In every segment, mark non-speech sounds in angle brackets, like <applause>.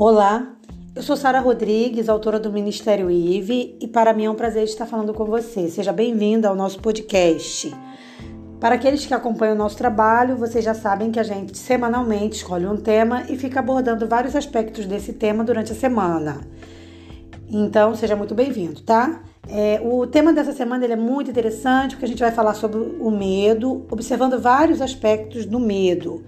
Olá, eu sou Sara Rodrigues, autora do Ministério IVE, e para mim é um prazer estar falando com você. Seja bem-vinda ao nosso podcast. Para aqueles que acompanham o nosso trabalho, vocês já sabem que a gente semanalmente escolhe um tema e fica abordando vários aspectos desse tema durante a semana. Então, seja muito bem-vindo, tá? É, o tema dessa semana é muito interessante porque a gente vai falar sobre o medo, observando vários aspectos do medo.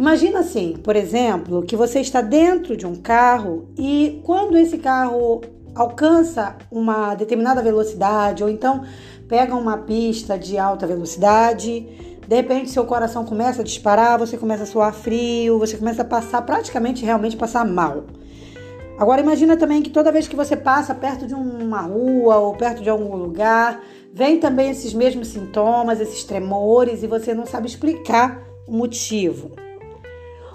Imagina assim, por exemplo, que você está dentro de um carro e quando esse carro alcança uma determinada velocidade ou então pega uma pista de alta velocidade, de repente seu coração começa a disparar, você começa a suar frio, você começa a passar praticamente realmente passar mal. Agora imagina também que toda vez que você passa perto de uma rua ou perto de algum lugar, vem também esses mesmos sintomas, esses tremores e você não sabe explicar o motivo.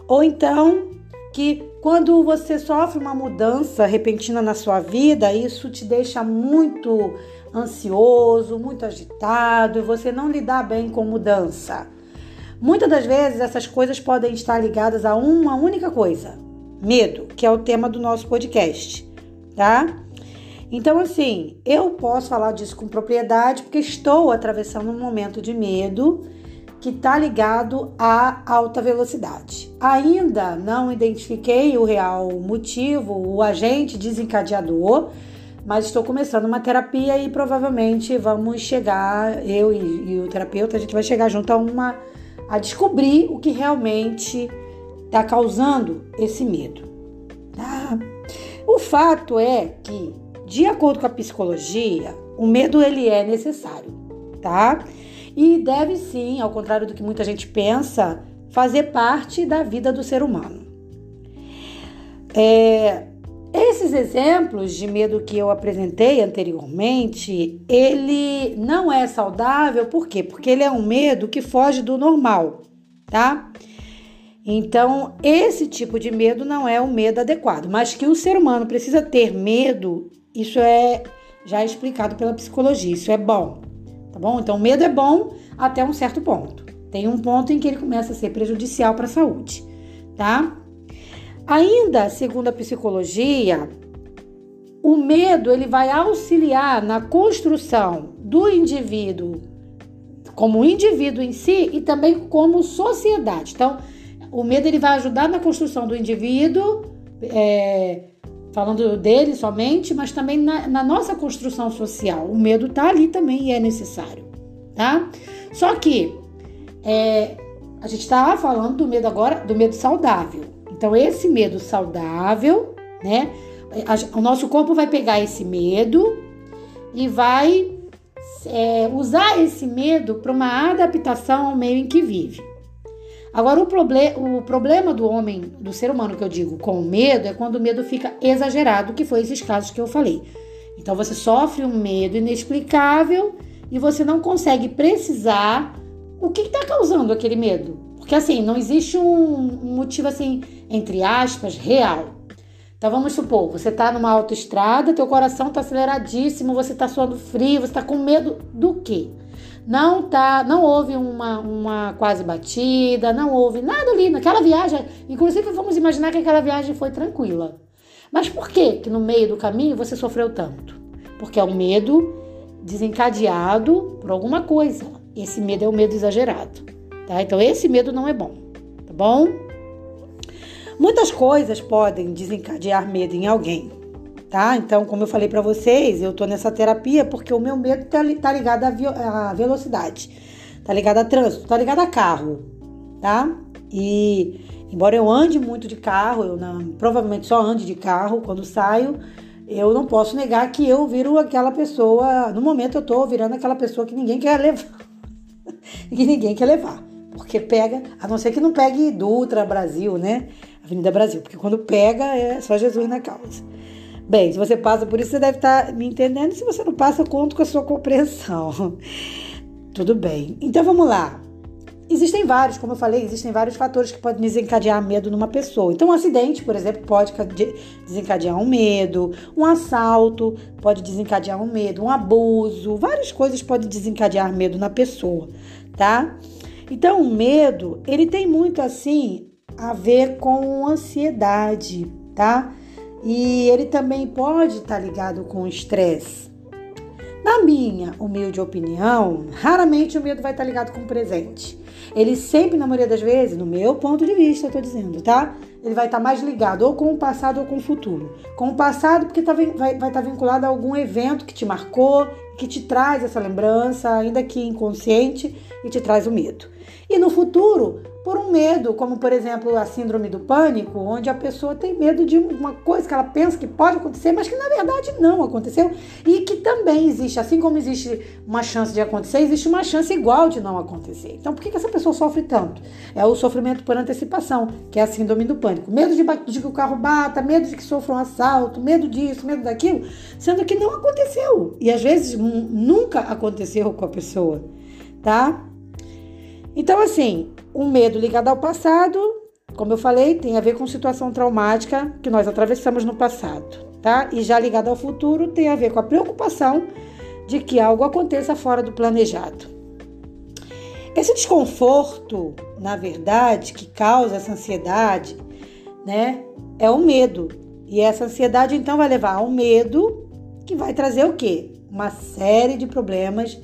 Ou então que quando você sofre uma mudança repentina na sua vida, isso te deixa muito ansioso, muito agitado e você não lidar bem com mudança. Muitas das vezes essas coisas podem estar ligadas a uma única coisa: medo, que é o tema do nosso podcast, tá? Então, assim, eu posso falar disso com propriedade porque estou atravessando um momento de medo que está ligado à alta velocidade. Ainda não identifiquei o real motivo, o agente desencadeador, mas estou começando uma terapia e provavelmente vamos chegar, eu e, e o terapeuta, a gente vai chegar junto a uma a descobrir o que realmente está causando esse medo. Tá? O fato é que, de acordo com a psicologia, o medo ele é necessário, tá? E deve sim, ao contrário do que muita gente pensa, fazer parte da vida do ser humano. É, esses exemplos de medo que eu apresentei anteriormente, ele não é saudável, por quê? Porque ele é um medo que foge do normal, tá? Então, esse tipo de medo não é o medo adequado, mas que o ser humano precisa ter medo, isso é já explicado pela psicologia, isso é bom tá bom? Então, medo é bom até um certo ponto. Tem um ponto em que ele começa a ser prejudicial para a saúde, tá? Ainda, segundo a psicologia, o medo ele vai auxiliar na construção do indivíduo como indivíduo em si e também como sociedade. Então, o medo ele vai ajudar na construção do indivíduo é, falando dele somente, mas também na, na nossa construção social. O medo tá ali também e é necessário, tá? Só que é, a gente está falando do medo agora, do medo saudável. Então, esse medo saudável, né? O nosso corpo vai pegar esse medo e vai é, usar esse medo para uma adaptação ao meio em que vive. Agora, o, proble o problema do homem, do ser humano que eu digo, com o medo, é quando o medo fica exagerado, que foi esses casos que eu falei. Então, você sofre um medo inexplicável e você não consegue precisar o que está causando aquele medo. Porque, assim, não existe um, motivo, assim, entre aspas, real. Então vamos supor, você está numa autoestrada, teu coração está aceleradíssimo, você está suando frio, você está com medo do quê? Não tá, não houve uma, uma quase batida, não houve nada ali naquela viagem. Inclusive, vamos imaginar que aquela viagem foi tranquila. Mas por que que no meio do caminho você sofreu tanto? Porque é um medo desencadeado por alguma coisa. Esse medo é o medo exagerado, tá? Então esse medo não é bom, tá bom? Muitas coisas podem desencadear medo em alguém tá? Então, como eu falei para vocês, eu tô nessa terapia porque o meu medo tá, tá ligado à, à velocidade, tá ligado a trânsito, tá ligado a carro, tá? E embora eu ande muito de carro, eu não, provavelmente só ande de carro quando saio, eu não posso negar que eu viro aquela pessoa, no momento eu tô virando aquela pessoa que ninguém quer levar. <laughs> que ninguém quer levar. Porque pega, a não ser que não pegue Dutra Brasil, né? Avenida Brasil, porque quando pega é só Jesus na causa. Bem, se você passa por isso, você deve estar me entendendo. Se você não passa, eu conto com a sua compreensão. <laughs> Tudo bem. Então vamos lá. Existem vários, como eu falei, existem vários fatores que podem desencadear medo numa pessoa. Então, um acidente, por exemplo, pode desencadear um medo, um assalto pode desencadear um medo, um abuso, várias coisas podem desencadear medo na pessoa, tá? Então, o medo, ele tem muito assim a ver com ansiedade, tá? E ele também pode estar tá ligado com o estresse. Na minha humilde opinião, raramente o medo vai estar tá ligado com o presente. Ele sempre, na maioria das vezes, no meu ponto de vista, eu tô dizendo, tá? Ele vai estar tá mais ligado ou com o passado ou com o futuro. Com o passado, porque tá, vai estar vai tá vinculado a algum evento que te marcou, que te traz essa lembrança, ainda que inconsciente, e te traz o medo. E no futuro, por um medo, como por exemplo a síndrome do pânico, onde a pessoa tem medo de uma coisa que ela pensa que pode acontecer, mas que na verdade não aconteceu e que também existe, assim como existe uma chance de acontecer, existe uma chance igual de não acontecer. Então, por que, essa pessoa sofre tanto? É o sofrimento por antecipação, que é a síndrome do pânico. Medo de, de que o carro bata, medo de que sofra um assalto, medo disso, medo daquilo, sendo que não aconteceu. E às vezes nunca aconteceu com a pessoa, tá? Então, assim, um medo ligado ao passado, como eu falei, tem a ver com situação traumática que nós atravessamos no passado, tá? E já ligado ao futuro, tem a ver com a preocupação de que algo aconteça fora do planejado. Esse desconforto, na verdade, que causa essa ansiedade, né, é o medo. E essa ansiedade então vai levar ao medo, que vai trazer o quê? Uma série de problemas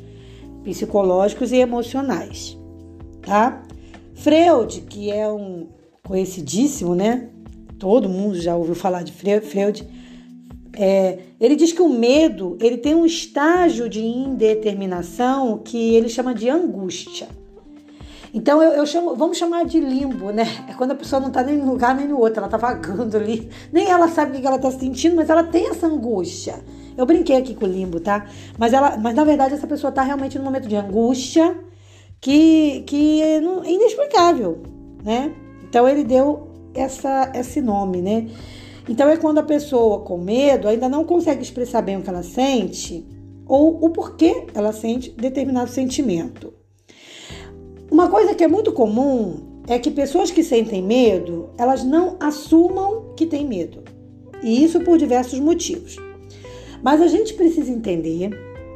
psicológicos e emocionais tá? Freud, que é um conhecidíssimo, né? Todo mundo já ouviu falar de Freud. É, ele diz que o medo ele tem um estágio de indeterminação que ele chama de angústia. Então eu, eu, chamo, vamos chamar de limbo, né? É quando a pessoa não está nem num lugar nem no outro, ela está vagando ali. Nem ela sabe o que ela está sentindo, mas ela tem essa angústia. Eu brinquei aqui com o limbo, tá? Mas ela, mas na verdade essa pessoa está realmente num momento de angústia que, que é inexplicável, né? Então ele deu essa, esse nome, né? Então é quando a pessoa com medo ainda não consegue expressar bem o que ela sente ou o porquê ela sente determinado sentimento. Uma coisa que é muito comum é que pessoas que sentem medo, elas não assumam que têm medo. E isso por diversos motivos. Mas a gente precisa entender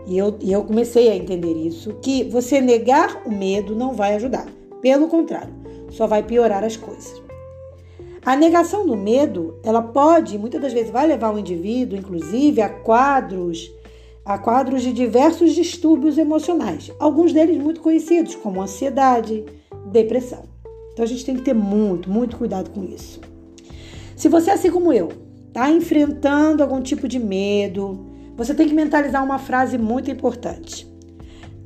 e eu, e eu comecei a entender isso, que você negar o medo não vai ajudar. Pelo contrário, só vai piorar as coisas. A negação do medo, ela pode, muitas das vezes, vai levar o indivíduo, inclusive, a quadros, a quadros de diversos distúrbios emocionais. Alguns deles muito conhecidos, como ansiedade, depressão. Então a gente tem que ter muito, muito cuidado com isso. Se você, assim como eu, está enfrentando algum tipo de medo, você tem que mentalizar uma frase muito importante.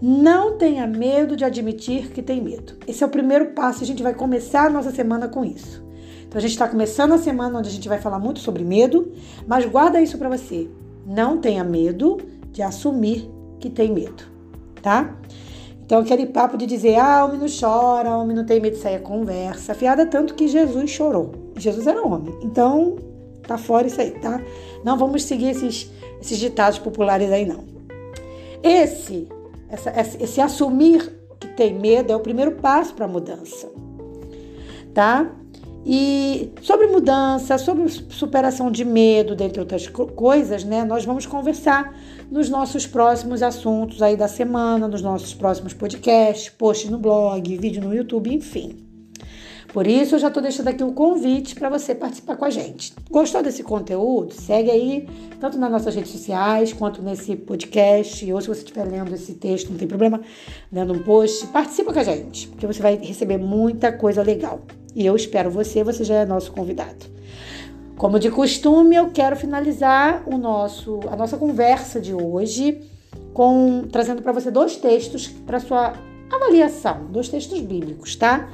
Não tenha medo de admitir que tem medo. Esse é o primeiro passo. A gente vai começar a nossa semana com isso. Então a gente está começando a semana onde a gente vai falar muito sobre medo, mas guarda isso para você. Não tenha medo de assumir que tem medo, tá? Então aquele papo de dizer, ah, homem não chora, homem não tem medo de sair a conversa, fiada tanto que Jesus chorou. Jesus era homem. Então tá fora isso aí, tá? Não vamos seguir esses esses ditados populares aí não. Esse, essa, esse assumir que tem medo é o primeiro passo para a mudança, tá? E sobre mudança, sobre superação de medo, dentre outras coisas, né? Nós vamos conversar nos nossos próximos assuntos aí da semana, nos nossos próximos podcasts, posts no blog, vídeo no YouTube, enfim. Por isso, eu já estou deixando aqui um convite para você participar com a gente. Gostou desse conteúdo? Segue aí, tanto nas nossas redes sociais, quanto nesse podcast, ou se você estiver lendo esse texto, não tem problema, lendo um post, participa com a gente, porque você vai receber muita coisa legal. E eu espero você, você já é nosso convidado. Como de costume, eu quero finalizar o nosso, a nossa conversa de hoje com trazendo para você dois textos para sua avaliação, dois textos bíblicos, tá?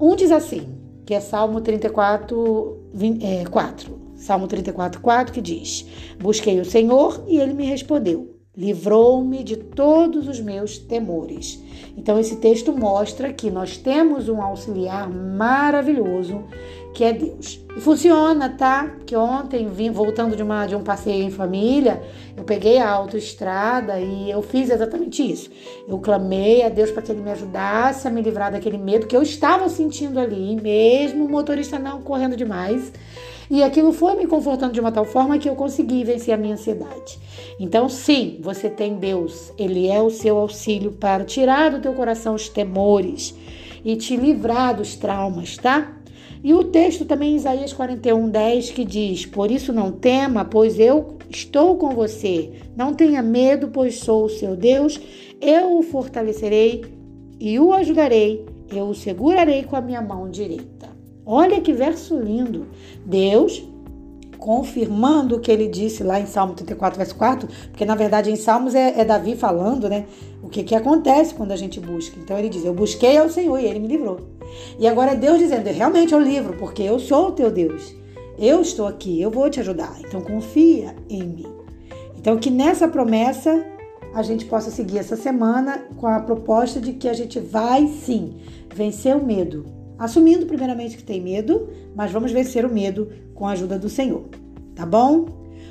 Um diz assim, que é Salmo 34, 20, é, 4. Salmo 34, 4, que diz: Busquei o Senhor e ele me respondeu. Livrou-me de todos os meus temores. Então, esse texto mostra que nós temos um auxiliar maravilhoso que é Deus. E funciona, tá? Que ontem, vim voltando de, uma, de um passeio em família, eu peguei a autoestrada e eu fiz exatamente isso. Eu clamei a Deus para que Ele me ajudasse a me livrar daquele medo que eu estava sentindo ali, mesmo o motorista não correndo demais. E aquilo foi me confortando de uma tal forma que eu consegui vencer a minha ansiedade. Então, sim, você tem Deus. Ele é o seu auxílio para tirar do teu coração os temores e te livrar dos traumas, tá? E o texto também Isaías 41, 10, que diz: Por isso não tema, pois eu estou com você. Não tenha medo, pois sou o seu Deus. Eu o fortalecerei e o ajudarei. Eu o segurarei com a minha mão direita. Olha que verso lindo. Deus confirmando o que ele disse lá em Salmo 34, verso 4, porque na verdade em Salmos é, é Davi falando, né? O que, que acontece quando a gente busca. Então ele diz: Eu busquei ao Senhor e ele me livrou. E agora é Deus dizendo: Realmente eu livro, porque eu sou o teu Deus. Eu estou aqui, eu vou te ajudar. Então confia em mim. Então que nessa promessa a gente possa seguir essa semana com a proposta de que a gente vai sim vencer o medo, assumindo primeiramente que tem medo, mas vamos vencer o medo com a ajuda do Senhor, tá bom?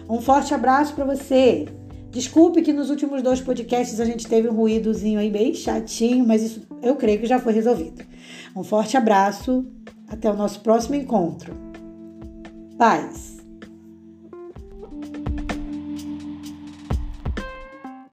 Um forte abraço para você. Desculpe que nos últimos dois podcasts a gente teve um ruídozinho aí bem chatinho, mas isso eu creio que já foi resolvido. Um forte abraço, até o nosso próximo encontro. Paz!